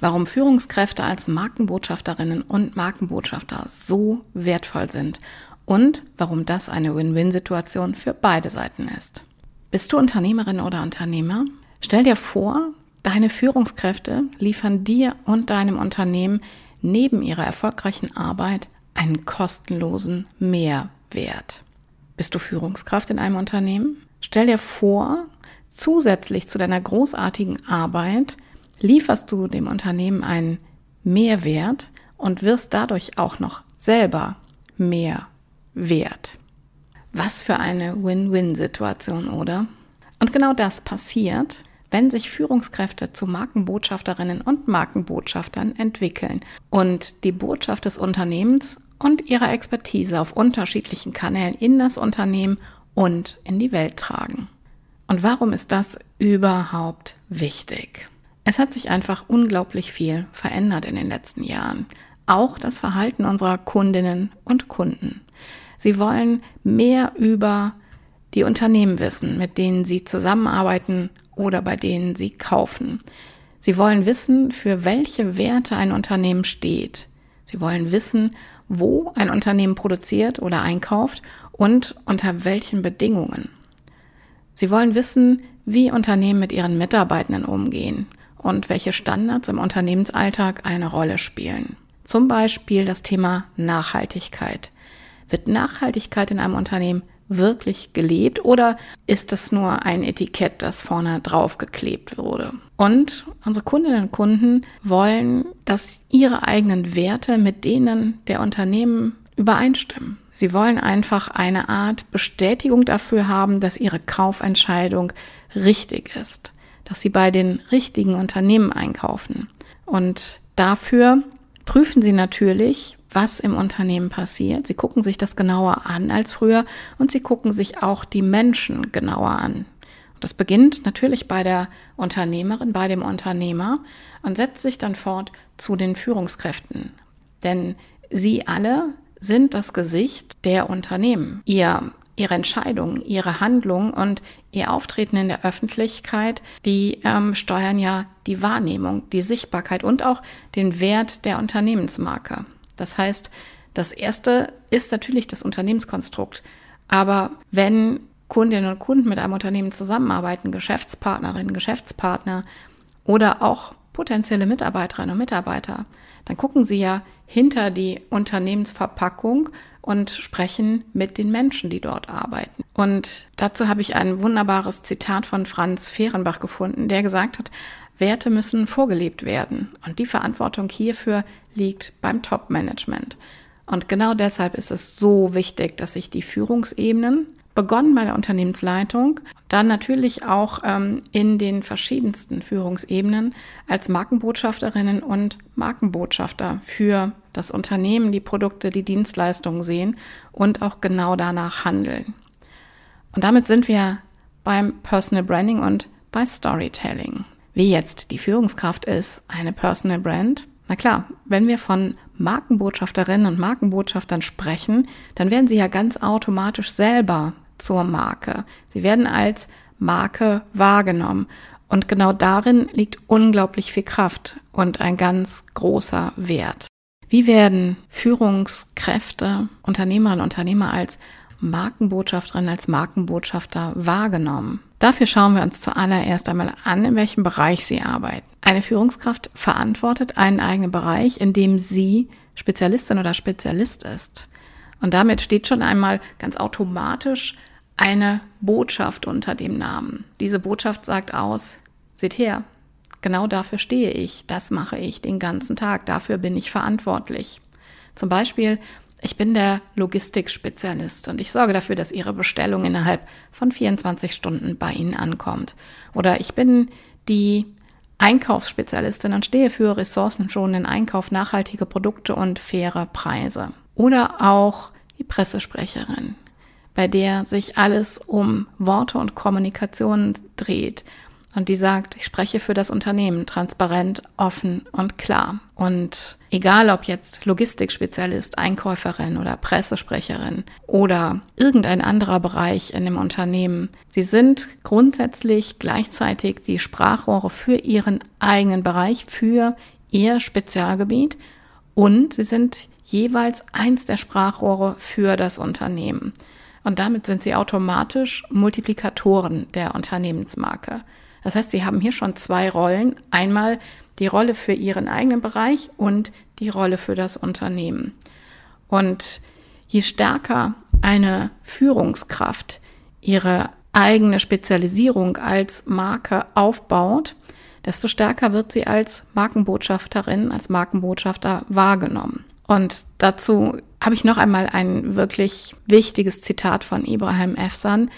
Warum Führungskräfte als Markenbotschafterinnen und Markenbotschafter so wertvoll sind und warum das eine Win-Win-Situation für beide Seiten ist. Bist du Unternehmerin oder Unternehmer? Stell dir vor, deine Führungskräfte liefern dir und deinem Unternehmen neben ihrer erfolgreichen Arbeit einen kostenlosen Mehrwert. Bist du Führungskraft in einem Unternehmen? Stell dir vor, zusätzlich zu deiner großartigen Arbeit lieferst du dem Unternehmen einen Mehrwert und wirst dadurch auch noch selber mehr wert. Was für eine Win-Win-Situation, oder? Und genau das passiert, wenn sich Führungskräfte zu Markenbotschafterinnen und Markenbotschaftern entwickeln und die Botschaft des Unternehmens und ihre Expertise auf unterschiedlichen Kanälen in das Unternehmen und in die Welt tragen. Und warum ist das überhaupt wichtig? Es hat sich einfach unglaublich viel verändert in den letzten Jahren. Auch das Verhalten unserer Kundinnen und Kunden. Sie wollen mehr über die Unternehmen wissen, mit denen sie zusammenarbeiten oder bei denen sie kaufen. Sie wollen wissen, für welche Werte ein Unternehmen steht. Sie wollen wissen, wo ein Unternehmen produziert oder einkauft und unter welchen Bedingungen. Sie wollen wissen, wie Unternehmen mit ihren Mitarbeitenden umgehen und welche Standards im Unternehmensalltag eine Rolle spielen. Zum Beispiel das Thema Nachhaltigkeit. Wird Nachhaltigkeit in einem Unternehmen wirklich gelebt oder ist es nur ein Etikett, das vorne drauf geklebt wurde? Und unsere Kundinnen und Kunden wollen, dass ihre eigenen Werte mit denen der Unternehmen übereinstimmen. Sie wollen einfach eine Art Bestätigung dafür haben, dass ihre Kaufentscheidung richtig ist dass sie bei den richtigen Unternehmen einkaufen. Und dafür prüfen sie natürlich, was im Unternehmen passiert. Sie gucken sich das genauer an als früher und sie gucken sich auch die Menschen genauer an. Das beginnt natürlich bei der Unternehmerin, bei dem Unternehmer und setzt sich dann fort zu den Führungskräften. Denn sie alle sind das Gesicht der Unternehmen. Ihr ihre Entscheidungen, ihre Handlungen und ihr Auftreten in der Öffentlichkeit, die ähm, steuern ja die Wahrnehmung, die Sichtbarkeit und auch den Wert der Unternehmensmarke. Das heißt, das erste ist natürlich das Unternehmenskonstrukt. Aber wenn Kundinnen und Kunden mit einem Unternehmen zusammenarbeiten, Geschäftspartnerinnen, Geschäftspartner oder auch potenzielle Mitarbeiterinnen und Mitarbeiter, dann gucken sie ja hinter die Unternehmensverpackung und sprechen mit den Menschen, die dort arbeiten. Und dazu habe ich ein wunderbares Zitat von Franz Fehrenbach gefunden, der gesagt hat, Werte müssen vorgelebt werden. Und die Verantwortung hierfür liegt beim Top-Management. Und genau deshalb ist es so wichtig, dass sich die Führungsebenen begonnen bei der Unternehmensleitung, dann natürlich auch ähm, in den verschiedensten Führungsebenen als Markenbotschafterinnen und Markenbotschafter für das Unternehmen, die Produkte, die Dienstleistungen sehen und auch genau danach handeln. Und damit sind wir beim Personal Branding und bei Storytelling. Wie jetzt die Führungskraft ist, eine Personal Brand. Na klar, wenn wir von Markenbotschafterinnen und Markenbotschaftern sprechen, dann werden sie ja ganz automatisch selber zur Marke. Sie werden als Marke wahrgenommen. Und genau darin liegt unglaublich viel Kraft und ein ganz großer Wert. Wie werden Führungskräfte, Unternehmerinnen und Unternehmer als Markenbotschafterin, als Markenbotschafter wahrgenommen? Dafür schauen wir uns zuallererst einmal an, in welchem Bereich Sie arbeiten. Eine Führungskraft verantwortet einen eigenen Bereich, in dem sie Spezialistin oder Spezialist ist. Und damit steht schon einmal ganz automatisch eine Botschaft unter dem Namen. Diese Botschaft sagt aus, seht her, genau dafür stehe ich, das mache ich den ganzen Tag, dafür bin ich verantwortlich. Zum Beispiel ich bin der Logistikspezialist und ich sorge dafür, dass Ihre Bestellung innerhalb von 24 Stunden bei Ihnen ankommt. Oder ich bin die Einkaufsspezialistin und stehe für ressourcenschonenden Einkauf, nachhaltige Produkte und faire Preise. Oder auch die Pressesprecherin, bei der sich alles um Worte und Kommunikation dreht und die sagt, ich spreche für das Unternehmen transparent, offen und klar. Und egal ob jetzt Logistikspezialist, Einkäuferin oder Pressesprecherin oder irgendein anderer Bereich in dem Unternehmen, sie sind grundsätzlich gleichzeitig die Sprachrohre für ihren eigenen Bereich, für ihr Spezialgebiet und sie sind jeweils eins der Sprachrohre für das Unternehmen. Und damit sind sie automatisch Multiplikatoren der Unternehmensmarke. Das heißt, Sie haben hier schon zwei Rollen. Einmal die Rolle für Ihren eigenen Bereich und die Rolle für das Unternehmen. Und je stärker eine Führungskraft ihre eigene Spezialisierung als Marke aufbaut, desto stärker wird sie als Markenbotschafterin, als Markenbotschafter wahrgenommen. Und dazu habe ich noch einmal ein wirklich wichtiges Zitat von Ibrahim Efsan,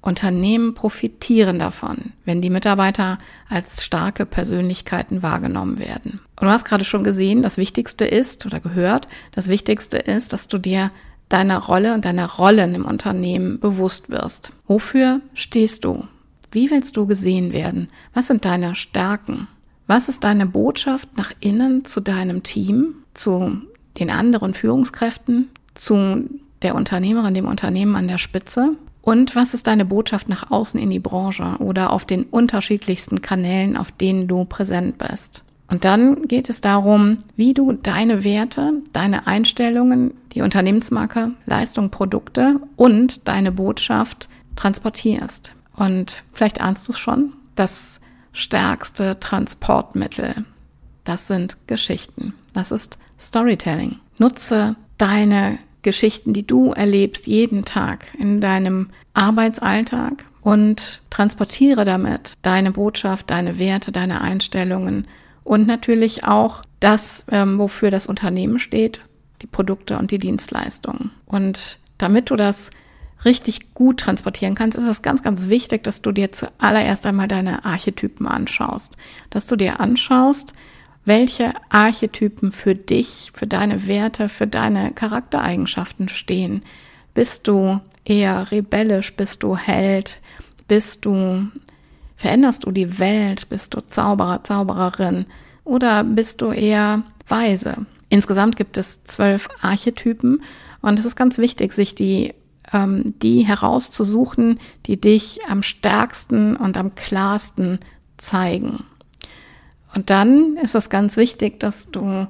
Unternehmen profitieren davon, wenn die Mitarbeiter als starke Persönlichkeiten wahrgenommen werden. Und du hast gerade schon gesehen, das Wichtigste ist oder gehört, das Wichtigste ist, dass du dir deiner Rolle und deiner Rollen im Unternehmen bewusst wirst. Wofür stehst du? Wie willst du gesehen werden? Was sind deine Stärken? Was ist deine Botschaft nach innen zu deinem Team, zu den anderen Führungskräften, zu der Unternehmerin, dem Unternehmen an der Spitze? Und was ist deine Botschaft nach außen in die Branche oder auf den unterschiedlichsten Kanälen, auf denen du präsent bist? Und dann geht es darum, wie du deine Werte, deine Einstellungen, die Unternehmensmarke, Leistung, Produkte und deine Botschaft transportierst. Und vielleicht ahnst du es schon, das stärkste Transportmittel, das sind Geschichten. Das ist Storytelling. Nutze deine Geschichten, die du erlebst jeden Tag in deinem Arbeitsalltag und transportiere damit deine Botschaft, deine Werte, deine Einstellungen und natürlich auch das, ähm, wofür das Unternehmen steht, die Produkte und die Dienstleistungen. Und damit du das richtig gut transportieren kannst, ist es ganz, ganz wichtig, dass du dir zuallererst einmal deine Archetypen anschaust. Dass du dir anschaust, welche Archetypen für dich, für deine Werte, für deine Charaktereigenschaften stehen. Bist du eher rebellisch? Bist du Held? Bist du, veränderst du die Welt? Bist du Zauberer, Zaubererin? Oder bist du eher weise? Insgesamt gibt es zwölf Archetypen und es ist ganz wichtig, sich die, ähm, die herauszusuchen, die dich am stärksten und am klarsten zeigen. Und dann ist es ganz wichtig, dass du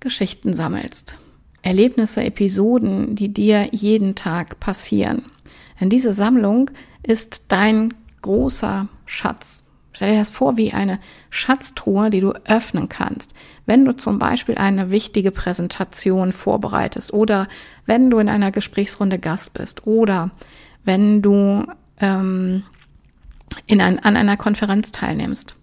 Geschichten sammelst. Erlebnisse, Episoden, die dir jeden Tag passieren. Denn diese Sammlung ist dein großer Schatz. Stell dir das vor wie eine Schatztruhe, die du öffnen kannst. Wenn du zum Beispiel eine wichtige Präsentation vorbereitest oder wenn du in einer Gesprächsrunde Gast bist oder wenn du ähm, in ein, an einer Konferenz teilnimmst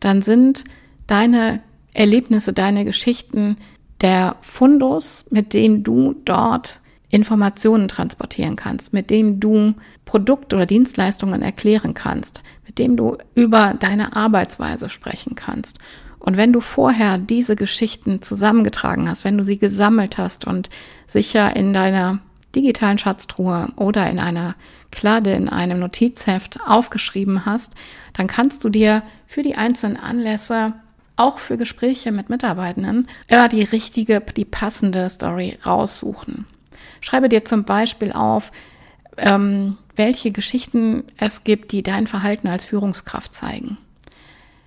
dann sind deine Erlebnisse, deine Geschichten der Fundus, mit dem du dort Informationen transportieren kannst, mit dem du Produkte oder Dienstleistungen erklären kannst, mit dem du über deine Arbeitsweise sprechen kannst. Und wenn du vorher diese Geschichten zusammengetragen hast, wenn du sie gesammelt hast und sicher in deiner digitalen Schatztruhe oder in einer Kladde, in einem Notizheft aufgeschrieben hast, dann kannst du dir für die einzelnen Anlässe auch für Gespräche mit Mitarbeitenden immer die richtige, die passende Story raussuchen. Schreibe dir zum Beispiel auf, ähm, welche Geschichten es gibt, die dein Verhalten als Führungskraft zeigen.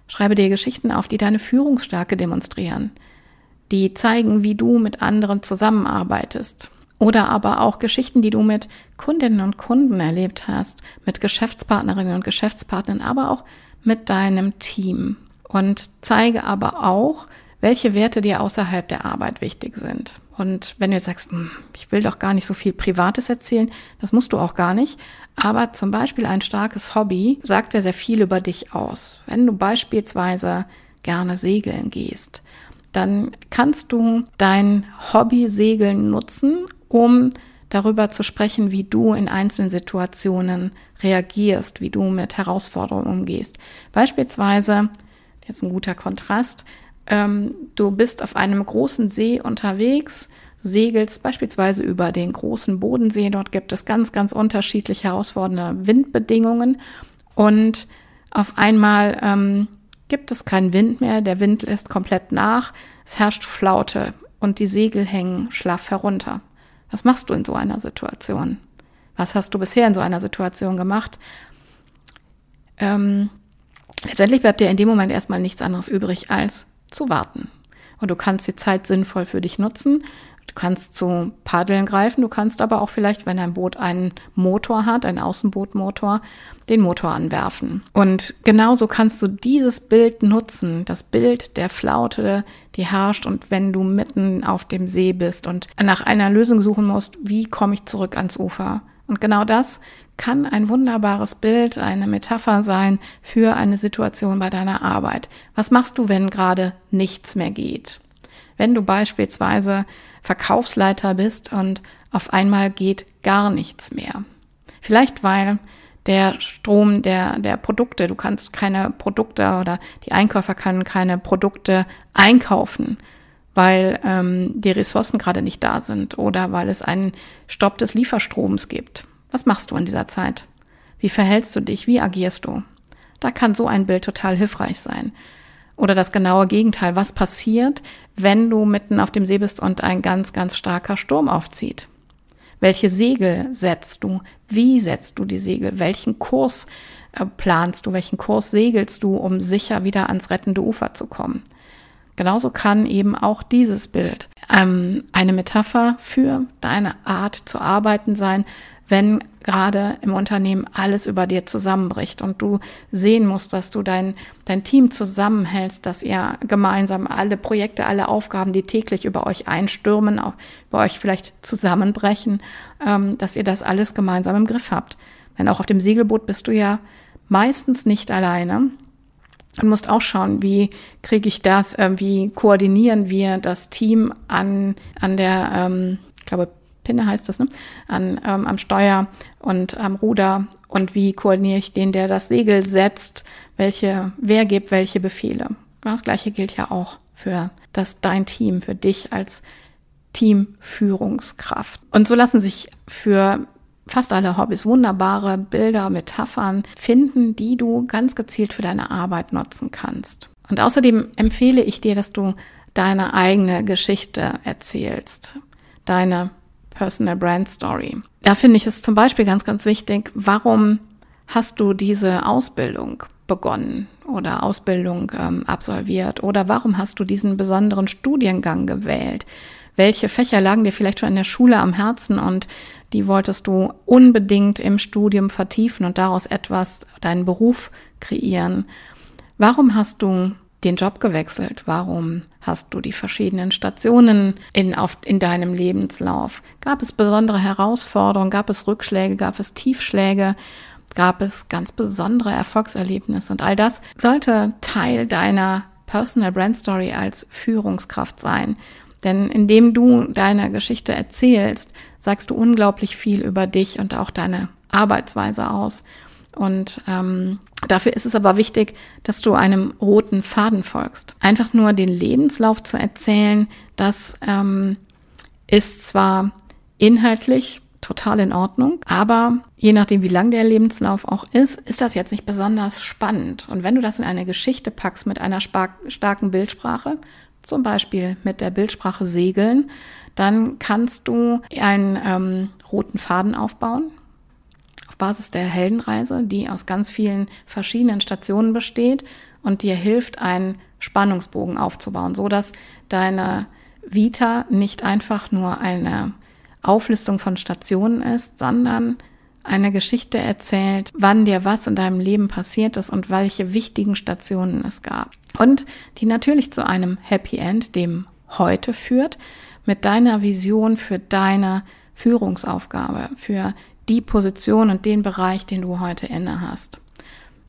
Schreibe dir Geschichten auf, die deine Führungsstärke demonstrieren, die zeigen, wie du mit anderen zusammenarbeitest Oder aber auch Geschichten, die du mit Kundinnen und Kunden erlebt hast, mit Geschäftspartnerinnen und Geschäftspartnern, aber auch mit deinem Team. Und zeige aber auch, welche Werte dir außerhalb der Arbeit wichtig sind. Und wenn du jetzt sagst, hm, ich will doch gar nicht so viel Privates erzählen, das musst du auch gar nicht. Aber zum Beispiel ein starkes Hobby sagt ja sehr viel über dich aus. Wenn du beispielsweise gerne segeln gehst, dann kannst du dein Hobby Segeln nutzen, um darüber zu sprechen, wie du in einzelnen Situationen reagierst, wie du mit Herausforderungen umgehst. Beispielsweise, jetzt ein guter Kontrast, ähm, du bist auf einem großen See unterwegs, segelst beispielsweise über den großen Bodensee. Dort gibt es ganz, ganz unterschiedlich herausfordernde Windbedingungen und auf einmal ähm, gibt es keinen Wind mehr, der Wind lässt komplett nach, es herrscht Flaute und die Segel hängen schlaff herunter. Was machst du in so einer Situation? Was hast du bisher in so einer Situation gemacht? Ähm, letztendlich bleibt dir in dem Moment erstmal nichts anderes übrig, als zu warten. Und du kannst die Zeit sinnvoll für dich nutzen. Du kannst zu Paddeln greifen, du kannst aber auch vielleicht, wenn ein Boot einen Motor hat, einen Außenbootmotor, den Motor anwerfen. Und genauso kannst du dieses Bild nutzen, das Bild der Flaute, die herrscht und wenn du mitten auf dem See bist und nach einer Lösung suchen musst, wie komme ich zurück ans Ufer? Und genau das kann ein wunderbares Bild, eine Metapher sein für eine Situation bei deiner Arbeit. Was machst du, wenn gerade nichts mehr geht? Wenn du beispielsweise Verkaufsleiter bist und auf einmal geht gar nichts mehr. Vielleicht weil der Strom der, der Produkte, du kannst keine Produkte oder die Einkäufer können keine Produkte einkaufen, weil ähm, die Ressourcen gerade nicht da sind oder weil es einen Stopp des Lieferstroms gibt. Was machst du in dieser Zeit? Wie verhältst du dich? Wie agierst du? Da kann so ein Bild total hilfreich sein. Oder das genaue Gegenteil. Was passiert, wenn du mitten auf dem See bist und ein ganz, ganz starker Sturm aufzieht? Welche Segel setzt du? Wie setzt du die Segel? Welchen Kurs äh, planst du? Welchen Kurs segelst du, um sicher wieder ans rettende Ufer zu kommen? Genauso kann eben auch dieses Bild ähm, eine Metapher für deine Art zu arbeiten sein, wenn gerade im Unternehmen alles über dir zusammenbricht und du sehen musst, dass du dein, dein Team zusammenhältst, dass ihr gemeinsam alle Projekte, alle Aufgaben, die täglich über euch einstürmen, auch über euch vielleicht zusammenbrechen, ähm, dass ihr das alles gemeinsam im Griff habt. Denn auch auf dem Segelboot bist du ja meistens nicht alleine und musst auch schauen, wie kriege ich das, äh, wie koordinieren wir das Team an, an der, ähm, ich glaube, Pinne heißt das, ne? An, ähm, am Steuer und am Ruder und wie koordiniere ich den, der das Segel setzt, welche, wer gibt welche Befehle. Das gleiche gilt ja auch für das dein Team, für dich als Teamführungskraft. Und so lassen sich für fast alle Hobbys wunderbare Bilder, Metaphern finden, die du ganz gezielt für deine Arbeit nutzen kannst. Und außerdem empfehle ich dir, dass du deine eigene Geschichte erzählst, deine Personal Brand Story. Da finde ich es zum Beispiel ganz, ganz wichtig, warum hast du diese Ausbildung begonnen oder Ausbildung ähm, absolviert oder warum hast du diesen besonderen Studiengang gewählt? Welche Fächer lagen dir vielleicht schon in der Schule am Herzen und die wolltest du unbedingt im Studium vertiefen und daraus etwas, deinen Beruf kreieren? Warum hast du den Job gewechselt? Warum hast du die verschiedenen Stationen in, auf, in deinem Lebenslauf? Gab es besondere Herausforderungen? Gab es Rückschläge? Gab es Tiefschläge? Gab es ganz besondere Erfolgserlebnisse? Und all das sollte Teil deiner Personal Brand Story als Führungskraft sein. Denn indem du deine Geschichte erzählst, sagst du unglaublich viel über dich und auch deine Arbeitsweise aus. Und ähm, dafür ist es aber wichtig, dass du einem roten Faden folgst. Einfach nur den Lebenslauf zu erzählen, das ähm, ist zwar inhaltlich total in Ordnung, aber je nachdem, wie lang der Lebenslauf auch ist, ist das jetzt nicht besonders spannend. Und wenn du das in eine Geschichte packst mit einer starken Bildsprache, zum Beispiel mit der Bildsprache Segeln, dann kannst du einen ähm, roten Faden aufbauen auf Basis der Heldenreise, die aus ganz vielen verschiedenen Stationen besteht und dir hilft, einen Spannungsbogen aufzubauen, so dass deine Vita nicht einfach nur eine Auflistung von Stationen ist, sondern eine Geschichte erzählt, wann dir was in deinem Leben passiert ist und welche wichtigen Stationen es gab. Und die natürlich zu einem Happy End, dem heute führt, mit deiner Vision für deine Führungsaufgabe, für die Position und den Bereich, den du heute inne hast.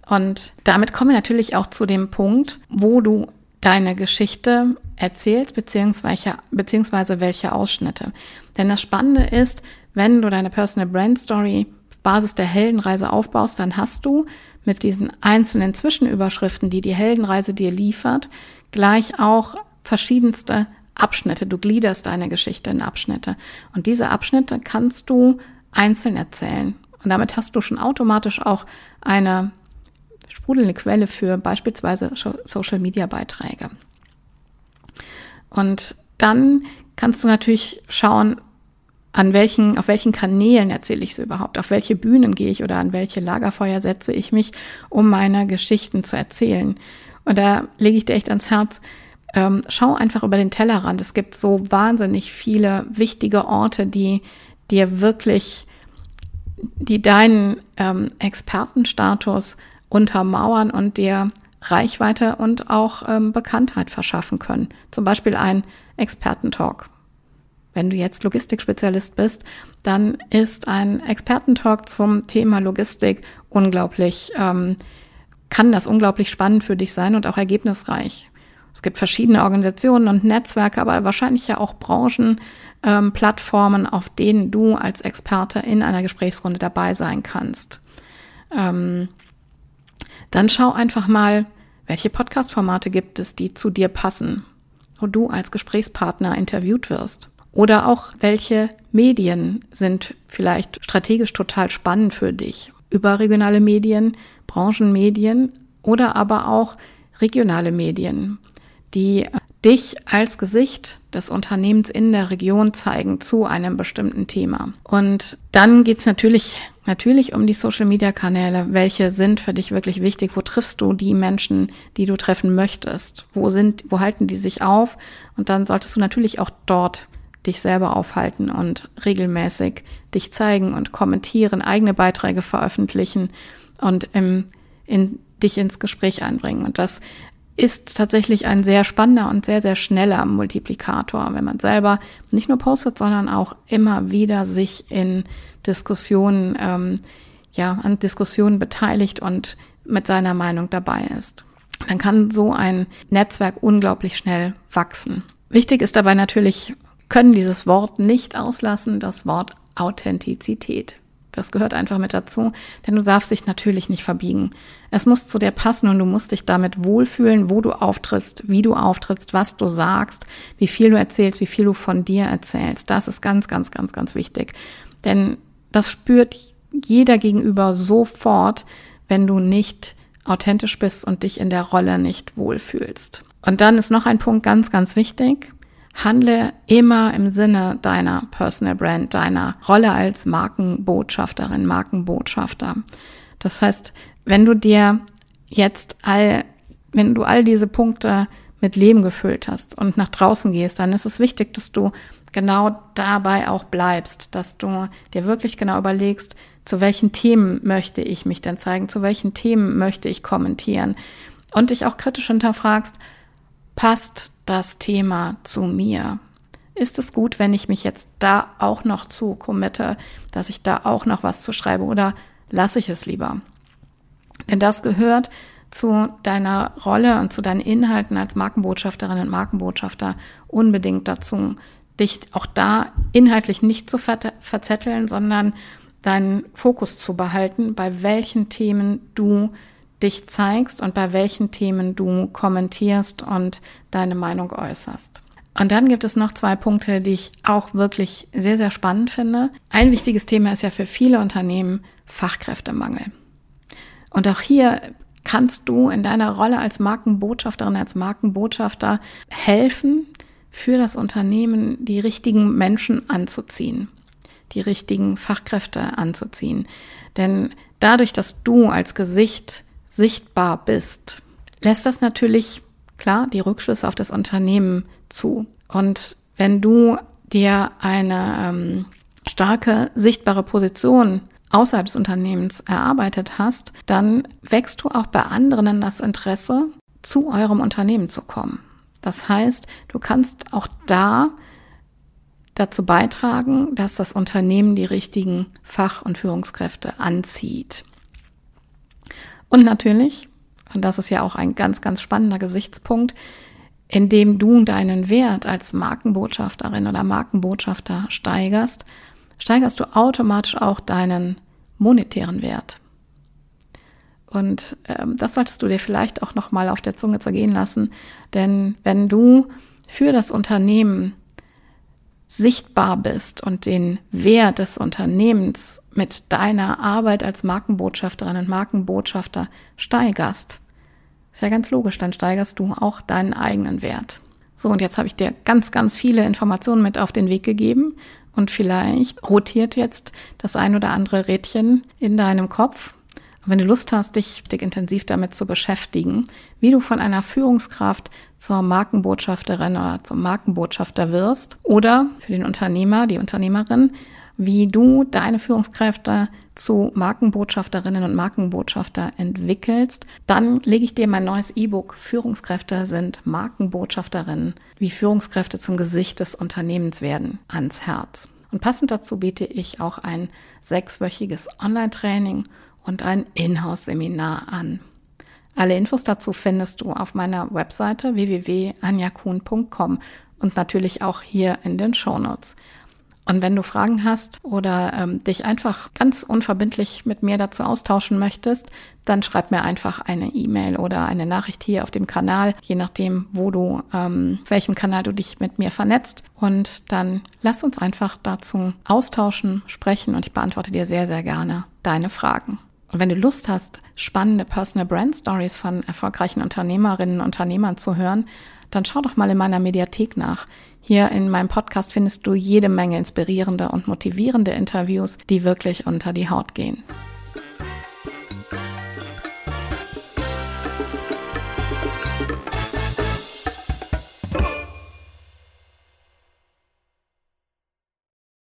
Und damit kommen wir natürlich auch zu dem Punkt, wo du deine Geschichte erzählst, beziehungsweise, beziehungsweise welche Ausschnitte. Denn das Spannende ist, wenn du deine Personal Brand Story auf Basis der Heldenreise aufbaust, dann hast du mit diesen einzelnen Zwischenüberschriften, die die Heldenreise dir liefert, gleich auch verschiedenste Abschnitte. Du gliederst deine Geschichte in Abschnitte. Und diese Abschnitte kannst du einzeln erzählen. Und damit hast du schon automatisch auch eine sprudelnde Quelle für beispielsweise Social-Media-Beiträge. Und dann kannst du natürlich schauen, an welchen, auf welchen Kanälen erzähle ich sie überhaupt, auf welche Bühnen gehe ich oder an welche Lagerfeuer setze ich mich, um meine Geschichten zu erzählen. Und da lege ich dir echt ans Herz, ähm, schau einfach über den Tellerrand. Es gibt so wahnsinnig viele wichtige Orte, die dir wirklich, die deinen ähm, Expertenstatus untermauern und dir Reichweite und auch ähm, Bekanntheit verschaffen können. Zum Beispiel ein Expertentalk. Wenn du jetzt Logistikspezialist bist, dann ist ein Expertentalk zum Thema Logistik unglaublich, ähm, kann das unglaublich spannend für dich sein und auch ergebnisreich. Es gibt verschiedene Organisationen und Netzwerke, aber wahrscheinlich ja auch Branchen, ähm, Plattformen, auf denen du als Experte in einer Gesprächsrunde dabei sein kannst. Ähm, dann schau einfach mal, welche Podcast-Formate gibt es, die zu dir passen, wo du als Gesprächspartner interviewt wirst. Oder auch, welche Medien sind vielleicht strategisch total spannend für dich. Überregionale Medien, Branchenmedien oder aber auch regionale Medien, die dich als Gesicht des Unternehmens in der Region zeigen zu einem bestimmten Thema. Und dann geht's natürlich, natürlich um die Social-Media-Kanäle. Welche sind für dich wirklich wichtig? Wo triffst du die Menschen, die du treffen möchtest? Wo sind, wo halten die sich auf? Und dann solltest du natürlich auch dort dich selber aufhalten und regelmäßig dich zeigen und kommentieren, eigene Beiträge veröffentlichen und im, in, dich ins Gespräch einbringen. Und das ist tatsächlich ein sehr spannender und sehr, sehr schneller Multiplikator, wenn man selber nicht nur postet, sondern auch immer wieder sich in Diskussionen, ähm, ja, an Diskussionen beteiligt und mit seiner Meinung dabei ist. Dann kann so ein Netzwerk unglaublich schnell wachsen. Wichtig ist dabei natürlich, können dieses Wort nicht auslassen, das Wort Authentizität. Das gehört einfach mit dazu, denn du darfst dich natürlich nicht verbiegen. Es muss zu dir passen und du musst dich damit wohlfühlen, wo du auftrittst, wie du auftrittst, was du sagst, wie viel du erzählst, wie viel du von dir erzählst. Das ist ganz, ganz, ganz, ganz wichtig. Denn das spürt jeder gegenüber sofort, wenn du nicht authentisch bist und dich in der Rolle nicht wohlfühlst. Und dann ist noch ein Punkt ganz, ganz wichtig. Handle immer im Sinne deiner Personal Brand, deiner Rolle als Markenbotschafterin, Markenbotschafter. Das heißt, wenn du dir jetzt all, wenn du all diese Punkte mit Leben gefüllt hast und nach draußen gehst, dann ist es wichtig, dass du genau dabei auch bleibst, dass du dir wirklich genau überlegst, zu welchen Themen möchte ich mich denn zeigen, zu welchen Themen möchte ich kommentieren und dich auch kritisch hinterfragst, passt das Thema zu mir? Ist es gut, wenn ich mich jetzt da auch noch zu committe, dass ich da auch noch was zu schreibe oder lasse ich es lieber? Denn das gehört zu deiner Rolle und zu deinen Inhalten als Markenbotschafterin und Markenbotschafter unbedingt dazu, dich auch da inhaltlich nicht zu verzetteln, sondern deinen Fokus zu behalten, bei welchen Themen du dich zeigst und bei welchen Themen du kommentierst und deine Meinung äußerst. Und dann gibt es noch zwei Punkte, die ich auch wirklich sehr, sehr spannend finde. Ein wichtiges Thema ist ja für viele Unternehmen Fachkräftemangel. Und auch hier kannst du in deiner Rolle als Markenbotschafterin, als Markenbotschafter helfen, für das Unternehmen die richtigen Menschen anzuziehen, die richtigen Fachkräfte anzuziehen. Denn dadurch, dass du als Gesicht sichtbar bist, lässt das natürlich klar die Rückschlüsse auf das Unternehmen zu. Und wenn du dir eine, ähm, starke, sichtbare Position außerhalb des Unternehmens erarbeitet hast, dann wächst du auch bei anderen in das Interesse, zu eurem Unternehmen zu kommen. Das heißt, du kannst auch da dazu beitragen, dass das Unternehmen die richtigen Fach- und Führungskräfte anzieht. Und natürlich, und das ist ja auch ein ganz, ganz spannender Gesichtspunkt, indem du deinen Wert als Markenbotschafterin oder Markenbotschafter steigerst, steigerst du automatisch auch deinen monetären Wert. Und ähm, das solltest du dir vielleicht auch noch mal auf der Zunge zergehen lassen, denn wenn du für das Unternehmen sichtbar bist und den Wert des Unternehmens mit deiner Arbeit als Markenbotschafterin und Markenbotschafter steigerst, ist ja ganz logisch, dann steigerst du auch deinen eigenen Wert. So, und jetzt habe ich dir ganz, ganz viele Informationen mit auf den Weg gegeben und vielleicht rotiert jetzt das ein oder andere Rädchen in deinem Kopf und wenn du Lust hast, dich, dich intensiv damit zu beschäftigen, wie du von einer Führungskraft zur Markenbotschafterin oder zum Markenbotschafter wirst oder für den Unternehmer, die Unternehmerin, wie du deine Führungskräfte zu Markenbotschafterinnen und Markenbotschafter entwickelst, dann lege ich dir mein neues E-Book Führungskräfte sind Markenbotschafterinnen, wie Führungskräfte zum Gesicht des Unternehmens werden, ans Herz. Und passend dazu biete ich auch ein sechswöchiges Online-Training und ein Inhouse-Seminar an. Alle Infos dazu findest du auf meiner Webseite www.anjakuhn.com und natürlich auch hier in den Show Notes. Und wenn du Fragen hast oder ähm, dich einfach ganz unverbindlich mit mir dazu austauschen möchtest, dann schreib mir einfach eine E-Mail oder eine Nachricht hier auf dem Kanal, je nachdem, wo du, ähm, welchem Kanal du dich mit mir vernetzt. Und dann lass uns einfach dazu austauschen, sprechen und ich beantworte dir sehr, sehr gerne deine Fragen. Und wenn du Lust hast, spannende Personal Brand Stories von erfolgreichen Unternehmerinnen und Unternehmern zu hören, dann schau doch mal in meiner Mediathek nach. Hier in meinem Podcast findest du jede Menge inspirierende und motivierende Interviews, die wirklich unter die Haut gehen.